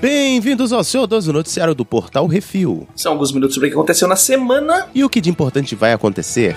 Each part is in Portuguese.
Bem-vindos ao seu 12 Noticiário do Portal Refil. São alguns minutos sobre o que aconteceu na semana. E o que de importante vai acontecer?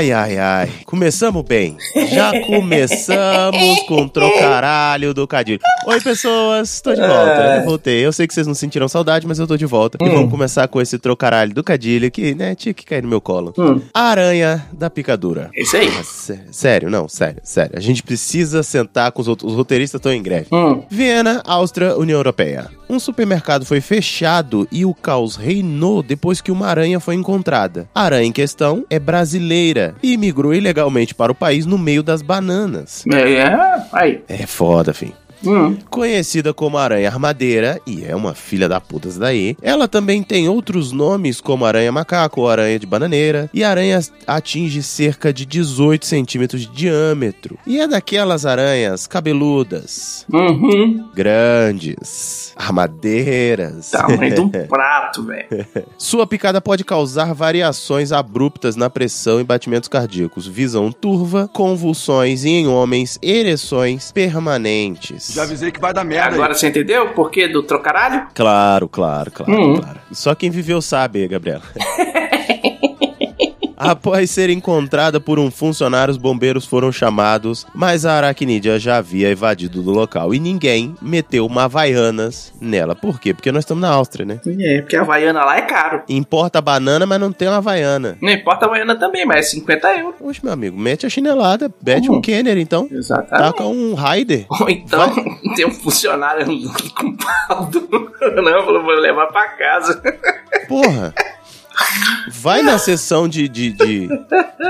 Ai, ai, ai. Começamos bem. Já começamos com o trocaralho do Cadilho. Oi, pessoas. Tô de volta. É. Eu voltei. Eu sei que vocês não sentiram saudade, mas eu tô de volta. E Hum. vamos começar com esse trocaralho do Cadilho que, né, tinha que cair no meu colo. Hum. Aranha da picadura. É isso aí. Ah, sé- Sério, não, sério, sério. A gente precisa sentar com os outros. Os roteiristas estão em greve. Hum. Viena, Áustria, União Europeia. Um supermercado foi fechado e o caos reinou depois que uma aranha foi encontrada. A aranha em questão é brasileira e migrou ilegalmente para o país no meio das bananas. É, é. Aí. É foda, fim. Hum. Conhecida como aranha armadeira, e é uma filha da puta daí, ela também tem outros nomes como aranha macaco ou aranha de bananeira, e a aranha atinge cerca de 18 centímetros de diâmetro. E é daquelas aranhas cabeludas, Uhum. grandes, armadeiras. Tamanho de um prato, velho. Sua picada pode causar variações abruptas na pressão e batimentos cardíacos, visão turva, convulsões e em homens, ereções permanentes. Já avisei que vai dar merda Agora você entendeu o porquê do trocaralho? Claro, claro, claro, Hum. claro. Só quem viveu sabe, Gabriela. Após ser encontrada por um funcionário, os bombeiros foram chamados, mas a aracnídea já havia evadido do local e ninguém meteu uma Havaianas nela. Por quê? Porque nós estamos na Áustria, né? É, porque a Havaiana lá é caro. Importa banana, mas não tem uma Havaiana. Não importa a Havaiana também, mas é 50 euros. Oxe, meu amigo, mete a chinelada, mete Hum. um Kenner, então. Exatamente. Taca um Raider. Ou então tem um funcionário com pau duro. Não, falou, vou levar pra casa. Porra. Vai na sessão de, de, de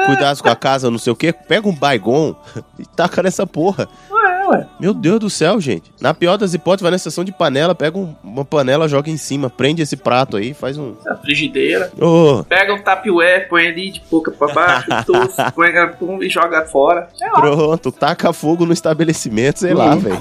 cuidados com a casa, não sei o quê, pega um baigon e taca nessa porra. Ué, ué. Meu Deus do céu, gente. Na pior das hipóteses, vai na sessão de panela, pega um- uma panela, joga em cima, prende esse prato aí, faz um. A frigideira. Ô, Pega um tapiué, põe ali de boca pra baixo, tufo, põe pum, e joga fora. Sei lá. pronto, taca fogo no estabelecimento, sei lá, Hum. velho.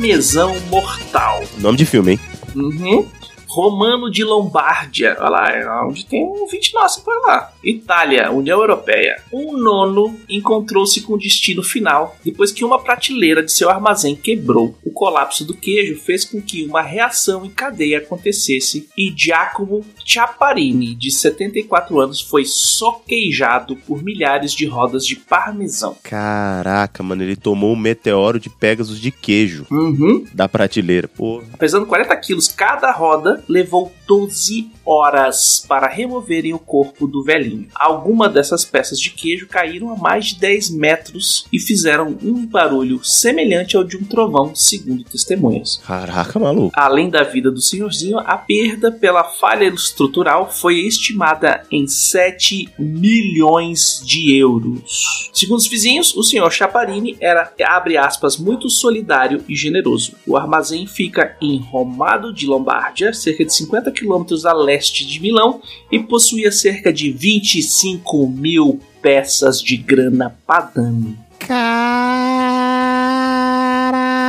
Parmesão mortal. Nome de filme, hein? Uhum. Romano de Lombardia. Olha lá, é onde tem um 20 nossa por lá. Itália, União Europeia. Um nono encontrou-se com o destino final depois que uma prateleira de seu armazém quebrou. O colapso do queijo fez com que uma reação em cadeia acontecesse e Giacomo Ciapparini, de 74 anos, foi soquejado por milhares de rodas de parmesão. Caraca, mano, ele tomou um meteoro de Pegasus de queijo Uhum. da prateleira. Pô, Pesando 40 quilos cada roda, levou 12 horas para removerem o corpo do velhinho. Algumas dessas peças de queijo caíram a mais de 10 metros e fizeram um barulho semelhante ao de um trovão, segundo testemunhas. caraca, maluco. Além da vida do senhorzinho, a perda pela falha estrutural foi estimada em 7 milhões de euros. Segundo os vizinhos, o senhor Chaparini era, abre aspas, muito solidário e generoso. O armazém fica em Romado de Lombardia, cerca de 50 quilômetros a leste de Milão, e possuía cerca de 25 mil peças de grana padano.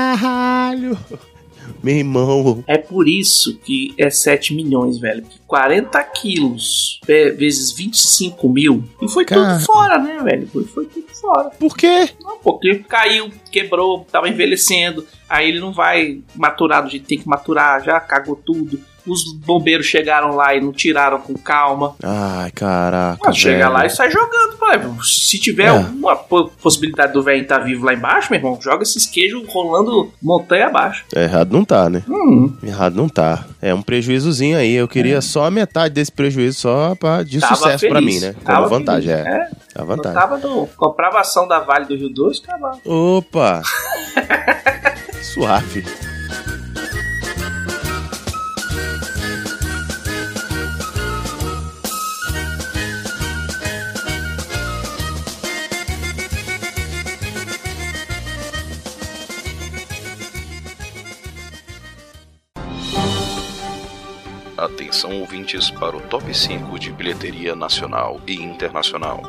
Caralho. Meu irmão. É por isso que é 7 milhões, velho. 40 quilos ve- vezes 25 mil. E foi Cara. tudo fora, né, velho? Foi, foi tudo fora. Por quê? Não, porque caiu, quebrou, tava envelhecendo. Aí ele não vai maturar do jeito que tem que maturar, já cagou tudo. Os bombeiros chegaram lá e não tiraram com calma. Ai, caraca. Chega lá e sai jogando, pô. Se tiver É. alguma po- possibilidade do velho estar vivo lá embaixo, meu irmão, joga esses queijos rolando montanha abaixo. É, Errado não tá, né? Hum, Errado não tá. É um prejuízozinho aí. Eu queria só a metade desse prejuízo só pra, de tava sucesso pra mim, feliz. né? Como Tava vantagem, feliz. é. é. A vantagem. No sábado, comprava ação da Vale do Rio Doce, tá cavalo. Opa! Suave. Atenção ouvintes para o top 5 de bilheteria nacional e internacional.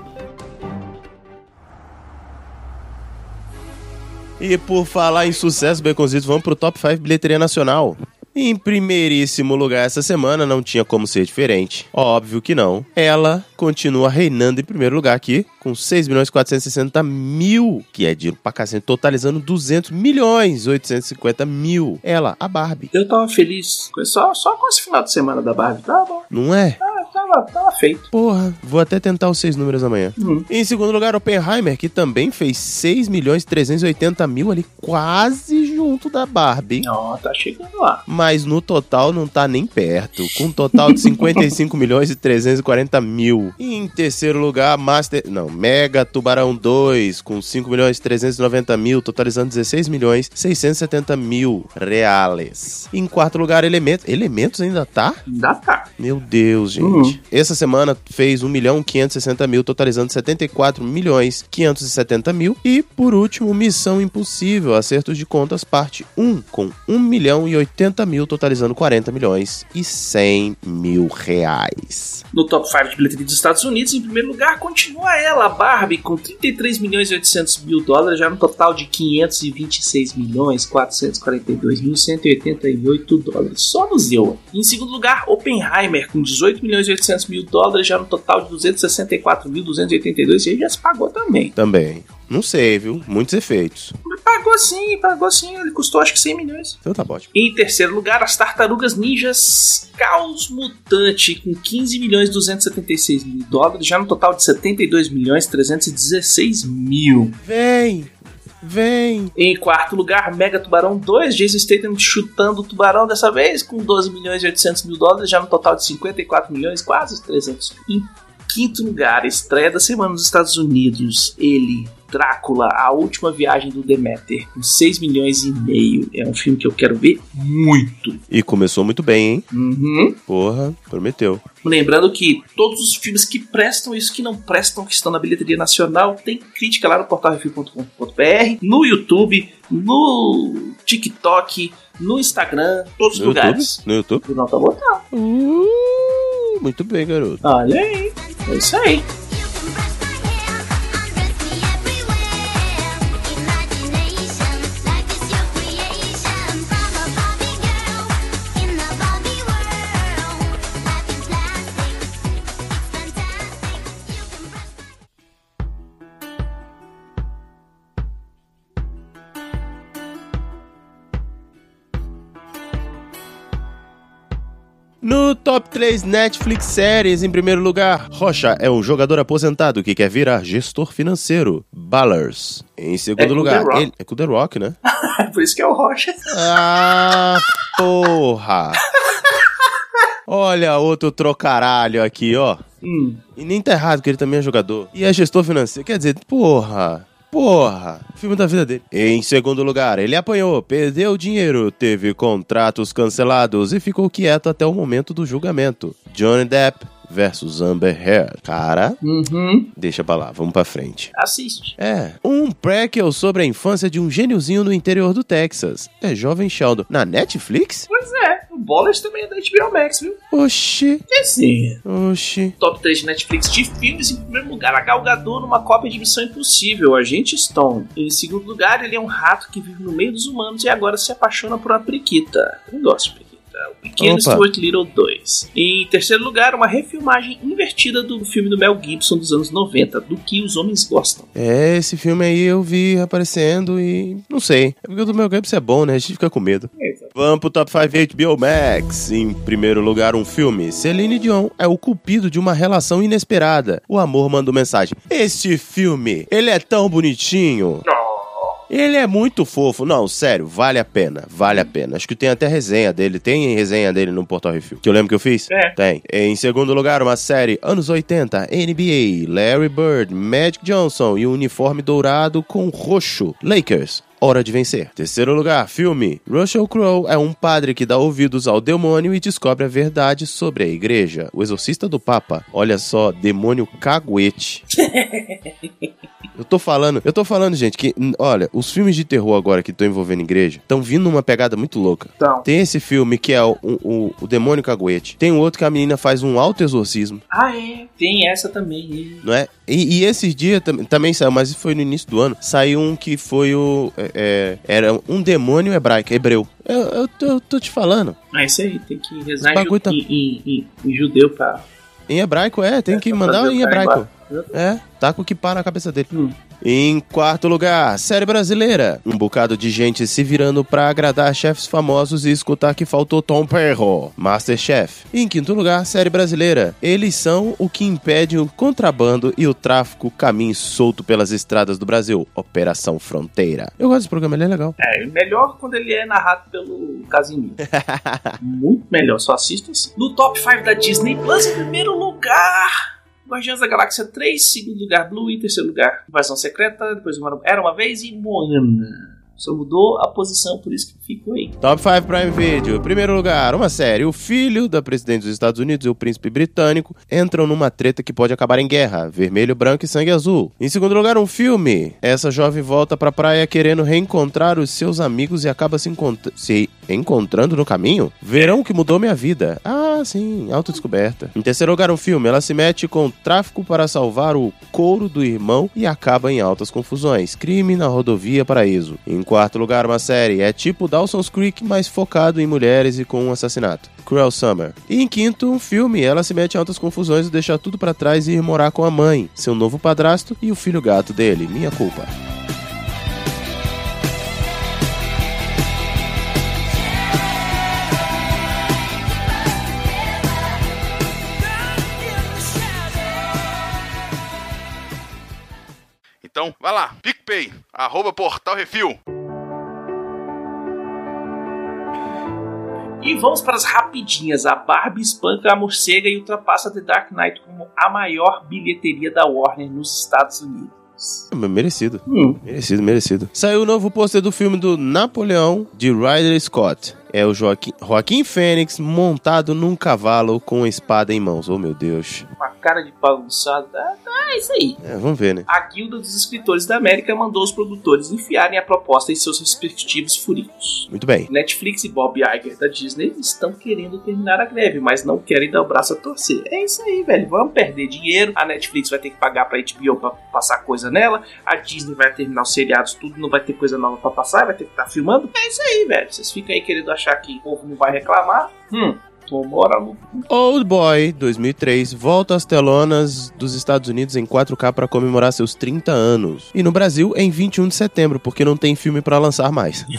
E por falar em sucesso, Baconzitos, vamos pro top 5 bilheteria nacional. Em primeiríssimo lugar essa semana, não tinha como ser diferente. Óbvio que não. Ela continua reinando em primeiro lugar aqui, com 6 milhões 460 mil, que é dinheiro pra cacete, totalizando 200 milhões 850 mil. Ela, a Barbie. Eu tava feliz só, só com esse final de semana da Barbie. Tava bom. Não é? Ah, Tava, tava feito. Porra, vou até tentar os seis números amanhã. Hum. Em segundo lugar, Oppenheimer, que também fez 6 milhões 380 mil ali, quase junto da Barbie. Ó, tá chegando lá. Mas no total não tá nem perto, com um total de 55 milhões e 340 mil. E em terceiro lugar, Master. Não, Mega Tubarão 2, com 5 milhões e 390 mil, totalizando 16 milhões 670 mil reais. Em quarto lugar, Elementos. Elementos ainda tá? Ainda tá. Meu Deus, gente. Uhum. Essa semana fez 1 milhão 560 mil, totalizando 74 milhões 570 mil. E, por último, Missão Impossível, Acertos de Contas, parte 1, com 1 milhão e 80 mil, totalizando 40 milhões e 100 mil reais. No top 5 de bilheteria dos Estados Unidos, em primeiro lugar, continua ela, a Barbie, com 33 milhões e 800 mil dólares, já no total de 526 milhões 442 mil 188 dólares. Só no Zewa. Em segundo lugar, Oppenheimer, com 18 milhões e 800 mil dólares, já no total de 264 mil 282, e aí já se pagou também. Também. Não sei, viu? Muitos efeitos. Mas pagou sim, pagou sim, ele custou acho que 100 milhões. Então tá ótimo. Em terceiro lugar, as Tartarugas Ninjas Caos Mutante, com 15 milhões 276 mil dólares, já no total de 72 milhões 316 mil. Vem! Vem! Em quarto lugar, Mega Tubarão 2, Jason Statham chutando o tubarão dessa vez, com 12 milhões e 800 mil dólares, já no total de 54 milhões, quase 300. Quinto lugar, estreia da semana nos Estados Unidos, ele, Drácula, a última viagem do Demeter, com 6 milhões e meio. É um filme que eu quero ver muito. E começou muito bem, hein? Uhum. Porra, prometeu. Lembrando que todos os filmes que prestam os que não prestam, que estão na bilheteria nacional, tem crítica lá no portalrefil.com.br, no YouTube, no TikTok, no Instagram, todos os No lugares. YouTube? No YouTube? O não tá botando. Uh, muito bem, garoto. Olha aí. É isso 3 Netflix séries, em primeiro lugar, Rocha é um jogador aposentado que quer virar gestor financeiro. Ballers. Em segundo É com lugar, The Rock. ele é com The Rock, né? Por isso que é o Rocha. Ah, porra! Olha outro trocaralho aqui, ó. Hum. E nem tá errado que ele também é jogador. E é gestor financeiro. Quer dizer, porra. Porra, filme da vida dele. Em segundo lugar, ele apanhou, perdeu dinheiro, teve contratos cancelados e ficou quieto até o momento do julgamento. Johnny Depp versus Amber Heard. Cara, Uhum. deixa pra lá, vamos pra frente. Assiste. É, um prequel sobre a infância de um gêniozinho no interior do Texas. É Jovem Sheldon. Na Netflix? Pois é. O Ballers também é da HBO Max, viu? Oxi, É sim. oxi. Top 3 de Netflix de filmes. Em primeiro lugar, a Gal Gadot numa cópia de Missão Impossível, Agente Stone. Em segundo lugar, ele é um rato que vive no meio dos humanos e agora se apaixona por uma periquita. Eu gosto de. O Pequeno Opa. Stuart Little 2. Em terceiro lugar, uma refilmagem invertida do filme do Mel Gibson dos anos 90, do que os homens gostam. É, esse filme aí eu vi aparecendo e não sei. É porque o do meu Gabs é bom, né? A gente fica com medo. Vamos pro Top 5 HBO Max. Em primeiro lugar, um filme. Celine Dion é o cupido de uma relação inesperada. O amor mandou mensagem. Este filme, ele é tão bonitinho. Ele é muito fofo. Não, sério, vale a pena. Vale a pena. Acho que tem até resenha dele. Tem resenha dele no Portal Refil. Que eu lembro que eu fiz? É. Tem. Em segundo lugar, uma série anos 80, NBA, Larry Bird, Magic Johnson e o uniforme dourado com roxo. Lakers. Hora de vencer. Terceiro lugar, filme. Russell Crowe é um padre que dá ouvidos ao demônio e descobre a verdade sobre a igreja. O exorcista do Papa. Olha só, demônio caguete. Eu tô falando, eu tô falando, gente, que, olha, os filmes de terror agora que estão envolvendo igreja estão vindo numa pegada muito louca. Então. Tem esse filme que é o, o, o Demônio Caguete. Tem um outro que a menina faz um alto exorcismo, Ah, é. Tem essa também. não é? E, e esses dias tam- também saiu, mas foi no início do ano. Saiu um que foi o. é, é, era um demônio hebraico, hebreu. Eu, eu tô, eu tô te falando. É isso aí. Tem que rezar em, tá- em, em- em- judeu pra. Em hebraico, é, tem que pra mandar o em hebraico. É, tá com o que pá na cabeça dele. Hum. Em quarto lugar, série brasileira. Um bocado de gente se virando pra agradar chefes famosos e escutar que faltou Tom Perro, Masterchef. Em quinto lugar, série brasileira. Eles são o que impede o contrabando e o tráfico caminho solto pelas estradas do Brasil. Operação Fronteira. Eu gosto desse programa, ele é legal. É, melhor quando ele é narrado pelo Casimiro. Muito melhor, só assista assim. No top 5 da Disney Plus, em primeiro lugar. Guardiões da Galáxia 3, segundo lugar Blue, em terceiro lugar Invasão Secreta, depois Era Uma Vez e Moana. Só mudou a posição, por isso que ficou aí. Top 5 Prime Video. Primeiro lugar, uma série. O filho da presidente dos Estados Unidos e o príncipe britânico entram numa treta que pode acabar em guerra. Vermelho, branco e sangue azul. Em segundo lugar, um filme. Essa jovem volta pra praia querendo reencontrar os seus amigos e acaba se, encont- se encontrando no caminho. Verão que mudou minha vida. Ah, sim, autodescoberta. Em terceiro lugar, um filme. Ela se mete com tráfico para salvar o couro do irmão e acaba em altas confusões. Crime na rodovia Paraíso. Em quarto lugar, uma série. É tipo Dawson's Creek, mas focado em mulheres e com um assassinato. Cruel Summer. E em quinto, um filme. Ela se mete em altas confusões e deixa tudo pra trás e ir morar com a mãe, seu novo padrasto e o filho gato dele. Minha culpa. Então, vai lá, PicPay, arroba Portal Refil. E vamos para as rapidinhas. A Barbie espanca a morcega e ultrapassa The Dark Knight como a maior bilheteria da Warner nos Estados Unidos. Merecido. Hum, Merecido, merecido. Saiu o novo pôster do filme do Napoleão, de Ridley Scott. É o Joaquim, Joaquim Fênix montado num cavalo com espada em mãos. Oh, meu Deus. uma cara de bagunçado. Ah, tá, é isso aí. É, vamos ver, né? A Guilda dos Escritores da América mandou os produtores enfiarem a proposta em seus respectivos furicos. Muito bem. Netflix e Bob Iger da Disney estão querendo terminar a greve, mas não querem dar o braço a torcer. É isso aí, velho. Vamos perder dinheiro. A Netflix vai ter que pagar pra HBO pra passar coisa nela. A Disney vai terminar os seriados, tudo. Não vai ter coisa nova pra passar. Vai ter que estar filmando. É isso aí, velho. Vocês ficam aí querendo achar que o povo não vai reclamar. Hum. Tomora no Old Boy 2003 volta às telonas dos Estados Unidos em 4K para comemorar seus 30 anos. E no Brasil em 21 de setembro, porque não tem filme para lançar mais.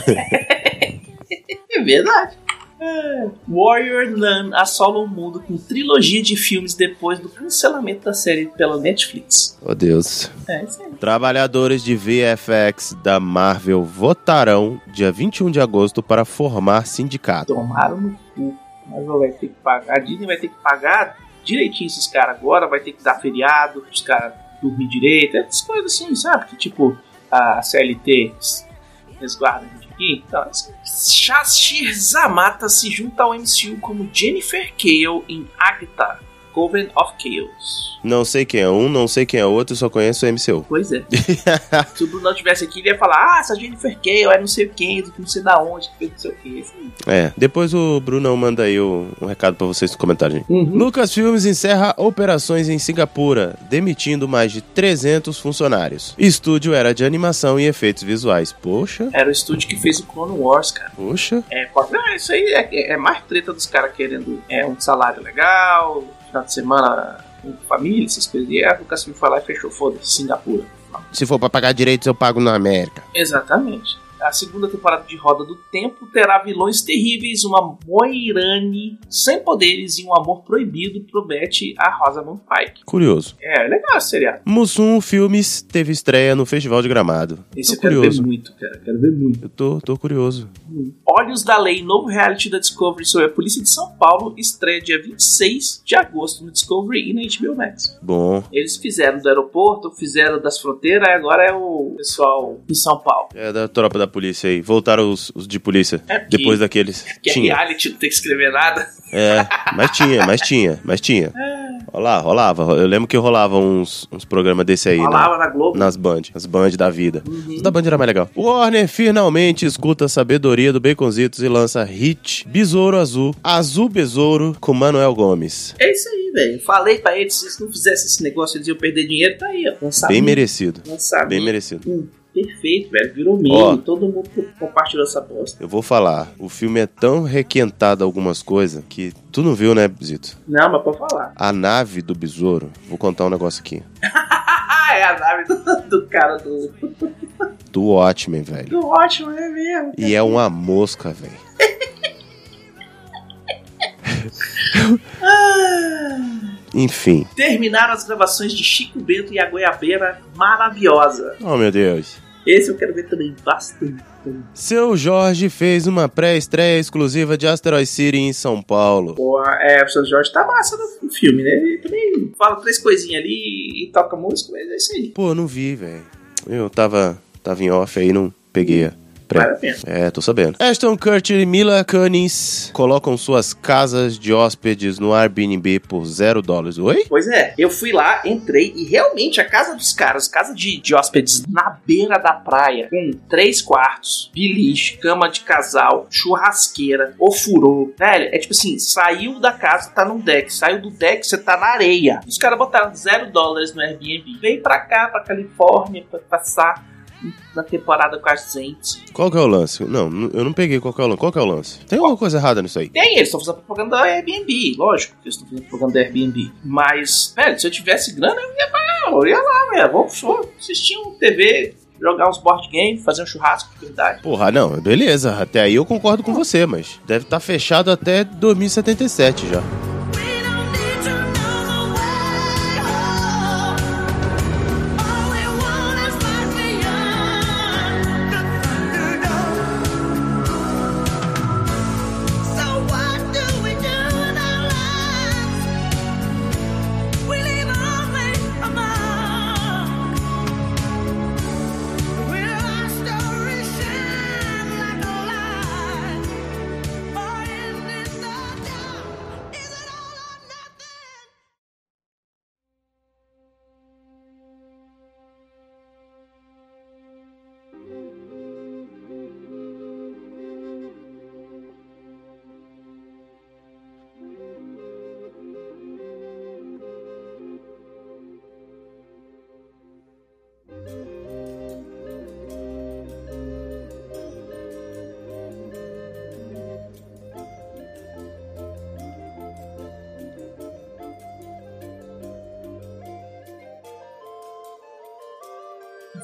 É verdade. É. Warrior Nun assola o mundo com trilogia de filmes depois do cancelamento da série pela Netflix. oh Deus. É aí. Trabalhadores de VFX da Marvel votarão dia 21 de agosto para formar sindicato. Tomaram no cu. Mas vai ter que pagar. A Disney vai ter que pagar direitinho esses caras agora. Vai ter que dar feriado, os caras dormir direito. Essas coisas assim, sabe? Que tipo, a CLT resguarda aqui. Shashir Zamata se junta ao MCU como Jennifer Cale em Agatha, Coven of Chaos. Não sei quem é um, não sei quem é outro, só conheço o MCU. Pois é. Se o Bruno não tivesse aqui, ele ia falar: Ah, essa Jennifer Cale é não sei quem, não sei da onde, que fez não sei o que. Assim. É, depois o Brunão manda aí um recado pra vocês no comentário. gente. Uhum. Lucasfilmes encerra operações em Singapura, demitindo mais de 300 funcionários. Estúdio era de animação e efeitos visuais. Poxa, Era o estúdio que fez o Clone Wars, cara. poxa. É, não, isso aí é, é mais treta dos caras querendo é, um salário legal, final de semana com família, essas coisas. E a Lucasfilm foi lá e fechou, foda-se, Singapura. Se for pra pagar direitos, eu pago na América. Exatamente. A segunda temporada de Roda do Tempo terá vilões terríveis, uma Moirane sem poderes e um amor proibido promete a Rosamund Pike. Curioso. É, legal esse seriado. Mussum Filmes teve estreia no Festival de Gramado. Esse tô eu quero curioso. ver muito, cara. Quero ver muito. Eu tô, tô curioso. Olhos da Lei, novo reality da Discovery sobre a Polícia de São Paulo, estreia dia 26 de agosto no Discovery e na HBO Max. Bom. Eles fizeram do aeroporto, fizeram das fronteiras, agora é o pessoal em São Paulo. É da tropa da polícia aí. Voltaram os, os de polícia. É porque- depois daqueles. Que é Tinha. reality, não tem que escrever nada. É, mas tinha, mas tinha, mas tinha. Olha lá, rolava. Eu lembro que rolava uns, uns programas desse aí, né? Falava na Globo. Nas Band, as Band da vida. Os da Band era mais legal. Warner finalmente escuta a sabedoria do Baconzitos e lança hit Besouro Azul, Azul Besouro com Manuel Gomes. É isso aí, velho. Falei pra eles, se eles não fizessem esse negócio, eles iam perder dinheiro, tá aí, ó. Lançamento. Bem merecido. Lançamento. Bem merecido. Hum, perfeito, velho. Virou meme. Ó. Todo mundo compartilhou essa bosta. Eu vou falar, o filme é tão requentado algumas coisas que tu não viu, né, Zito? Não, mas pode falar. A nave do besouro, vou contar um negócio aqui. É a nave do, do cara do, Do Watchmen, velho. do ótimo, é mesmo. E é uma mosca, velho. Enfim. Terminaram as gravações de Chico Bento e a Goiabeira maravilhosa. Oh, meu Deus. Esse eu quero ver também bastante. Seu Jorge fez uma pré-estreia exclusiva de Asteroid City em São Paulo. Pô, é, o Sr. Jorge tá massa no filme, né? Ele também fala três coisinhas ali e toca música, mas é isso aí. Pô, não vi, velho. Eu tava, tava em off aí, não peguei a. Vale a pena. É, tô sabendo. Ashton Kutcher e Mila Kunis colocam suas casas de hóspedes no Airbnb por zero dólares. Oi? Pois é, eu fui lá, entrei e realmente a casa dos caras, casa de, de hóspedes na beira da praia, com três quartos, biliche, cama de casal, churrasqueira, ofurô. Velho, é tipo assim, saiu da casa, tá num deck, saiu do deck, você tá na areia. Os caras botaram zero dólares no Airbnb. Veio pra cá, pra Califórnia, pra passar na temporada com as gente. Qual que é o lance? Não, eu não peguei qual que é o lance. Qual que é o lance? Tem alguma coisa errada nisso aí? Tem, eles estão fazendo propaganda da Airbnb, lógico que eles estão fazendo propaganda da Airbnb. Mas, velho, se eu tivesse grana, eu ia, eu ia lá, velho. Vamos vou assistir um TV, jogar uns board games, fazer um churrasco de verdade. Porra, não, beleza. Até aí eu concordo com você, mas deve estar fechado até 2077 já.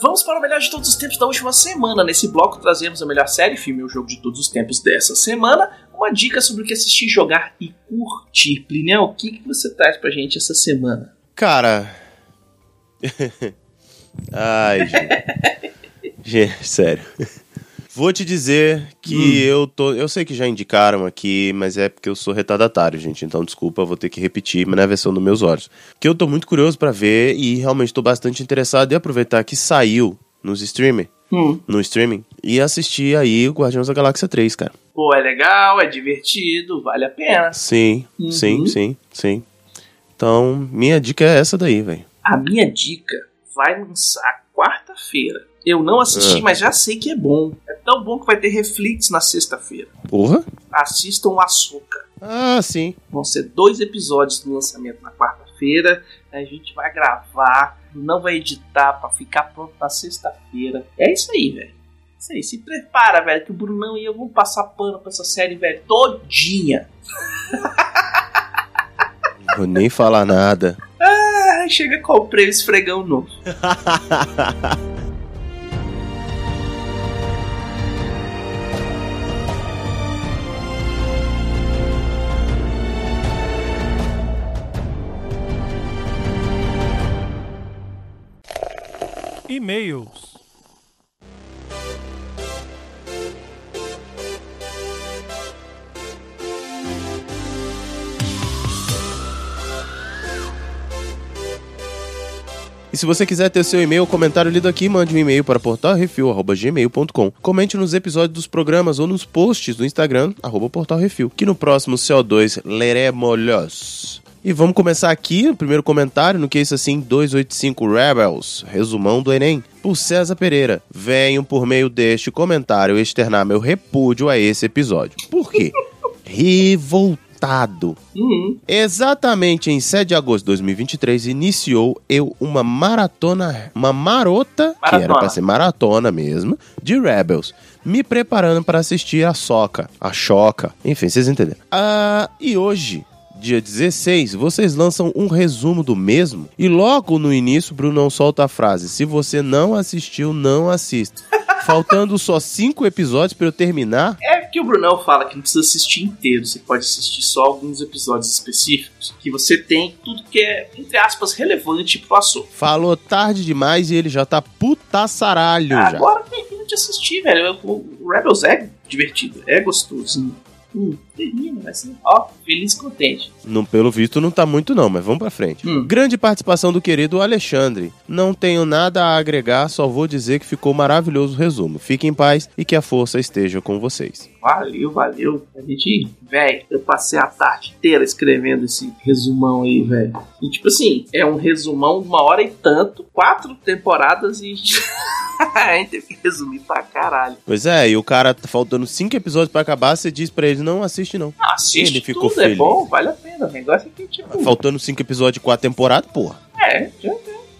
Vamos para o melhor de todos os tempos da última semana. Nesse bloco trazemos a melhor série, filme ou jogo de todos os tempos dessa semana. Uma dica sobre o que assistir, jogar e curtir. Plinel, o que, que você traz pra gente essa semana? Cara. Ai, gente. gente, sério. Vou te dizer que eu tô. Eu sei que já indicaram aqui, mas é porque eu sou retardatário, gente. Então, desculpa, vou ter que repetir, mas na versão dos meus olhos. Que eu tô muito curioso pra ver e realmente tô bastante interessado em aproveitar que saiu nos streaming, Hum. no streaming, e assistir aí o Guardiões da Galáxia 3, cara. Pô, é legal, é divertido, vale a pena. Sim, Uhum. sim, sim, sim. Então, minha dica é essa daí, velho. A minha dica vai lançar quarta-feira. Eu não assisti, Ah. mas já sei que é bom. É tão bom que vai ter reflix na sexta-feira. Porra? Assistam o Açúcar. Ah, sim. Vão ser dois episódios do lançamento na quarta-feira. A gente vai gravar, não vai editar pra ficar pronto na sexta-feira. É isso aí, velho. É Isso aí, se prepara, velho, que o Brunão e eu vamos passar pano pra essa série, velho, todinha. Vou nem falar nada. Ah, chega, comprei o esfregão novo. E-mails. se você quiser ter seu e-mail ou comentário lido aqui, mande um e-mail para portalrefil.gmail.com. Comente nos episódios dos programas ou nos posts do Instagram, arroba portalrefil, que no próximo CO2 leremos. E vamos começar aqui o primeiro comentário no que é isso assim 285 Rebels, resumão do Enem. Por César Pereira, venho por meio deste comentário externar meu repúdio a esse episódio. Por quê? Revoltado. Uhum. Exatamente em 7 de agosto de 2023 iniciou eu uma maratona, uma marota, que era Maratona. pra ser maratona mesmo, de Rebels. Me preparando para assistir a Soca, a Choca, enfim, vocês entenderam. Ah, e hoje, dia 16, vocês lançam um resumo do mesmo e logo no início Brunão solta a frase: se você não assistiu, não assista. Faltando só cinco episódios para eu terminar, É que o Brunão fala que não precisa assistir inteiro, você pode assistir só alguns episódios específicos, que você tem tudo que é, entre aspas, relevante pro assunto. Falou tarde demais e ele já tá putaçaralho já. Agora tem tempo de assistir, velho. O Rebels é divertido, é gostosinho. Hum, termina, ó, feliz e contente. Não, pelo visto não tá muito não, mas vamos pra frente. Hum. Grande participação do querido Alexandre. Não tenho nada a agregar, só vou dizer que ficou maravilhoso o resumo. Fiquem em paz e que a força esteja com vocês. Valeu, valeu. A gente, velho, eu passei a tarde inteira escrevendo esse resumão aí, velho. E tipo assim, é um resumão de uma hora e tanto, quatro temporadas e. a gente teve que resumir pra caralho. Pois é, e o cara tá faltando cinco episódios pra acabar, você diz pra ele, não assiste não. Ah, assiste Ele ficou tudo, é feliz. bom, vale a pena. O negócio é que, tipo, Faltando cinco episódios de quatro temporadas, porra. é, já,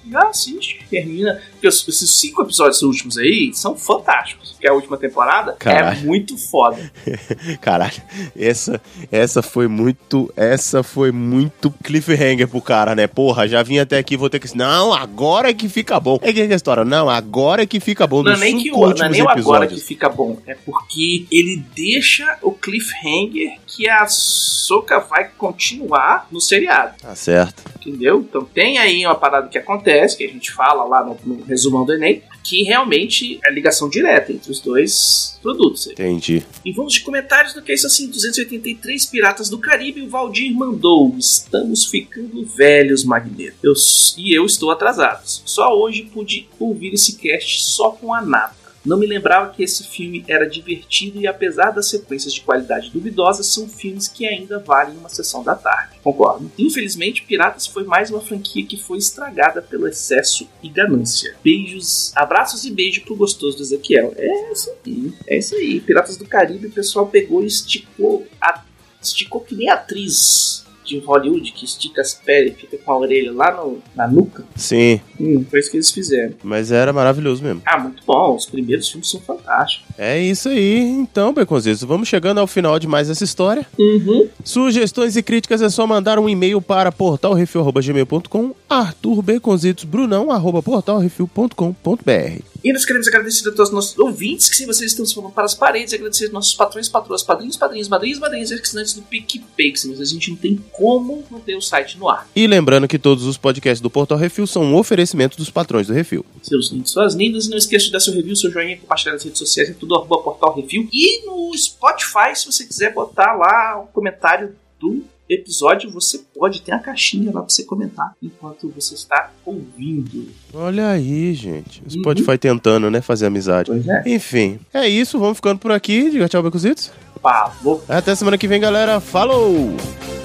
já assiste, termina. Porque esses cinco episódios últimos aí são fantásticos. Porque a última temporada é Caralho. muito foda. Caralho, essa, essa foi muito, essa foi muito cliffhanger pro cara, né? Porra, já vim até aqui, vou ter que... Não, agora é que fica bom. É que é a história, não, agora é que fica bom Não é nem, que o, não é nem o agora que fica bom, é porque ele deixa o cliffhanger que a Soca vai continuar no seriado, Tá certo. Entendeu? Então tem aí uma parada que acontece, que a gente fala lá no, no resumão do Enem, que realmente é ligação direta entre os dois produtos. Entendi. E vamos de comentários do que é isso assim: 283 Piratas do Caribe. O Valdir mandou. Estamos ficando velhos, Magneto. Eu, e eu estou atrasado. Só hoje pude ouvir esse cast só com a nata. Não me lembrava que esse filme era divertido e, apesar das sequências de qualidade duvidosas, são filmes que ainda valem uma sessão da tarde. Concordo. Infelizmente, Piratas foi mais uma franquia que foi estragada pelo excesso e ganância. Beijos, abraços e beijo pro gostoso do Ezequiel. É isso aí, é isso aí. Piratas do Caribe, o pessoal pegou e esticou, a, esticou que nem atriz de Hollywood que estica as pernas e fica com a orelha lá no, na nuca. Sim, Hum, foi isso que eles fizeram. mas era maravilhoso mesmo. Ah, muito bom. Os primeiros filmes são fantásticos. É isso aí. Então, Beconzitos, vamos chegando ao final de mais essa história. Uhum. Sugestões e críticas é só mandar um e-mail para portalrefil.gmail.com Arthur Beconzitos Brunão, arroba portalrefil.com.br E nós queremos agradecer a todos os nossos ouvintes, que se vocês estão se falando para as paredes, agradecer aos nossos patrões, patroas, padrinhos, padrinhos, madrinhas, madrinhas, e assinantes do PicPay, que senão a gente não tem como manter o site no ar. E lembrando que todos os podcasts do Portal Refil são um oferecimento dos patrões do Refil. Seus lindos, suas lindas, e não esqueça de dar seu review, seu joinha, compartilhar nas redes sociais, é tudo arroba portal review. E no Spotify, se você quiser botar lá o comentário do episódio, você pode ter a caixinha lá para você comentar enquanto você está ouvindo. Olha aí, gente. O Uhum. Spotify tentando, né, fazer amizade. Pois é. Enfim, é isso. Vamos ficando por aqui. Diga tchau, Beconzitos. Falou. Até semana que vem, galera. Falou!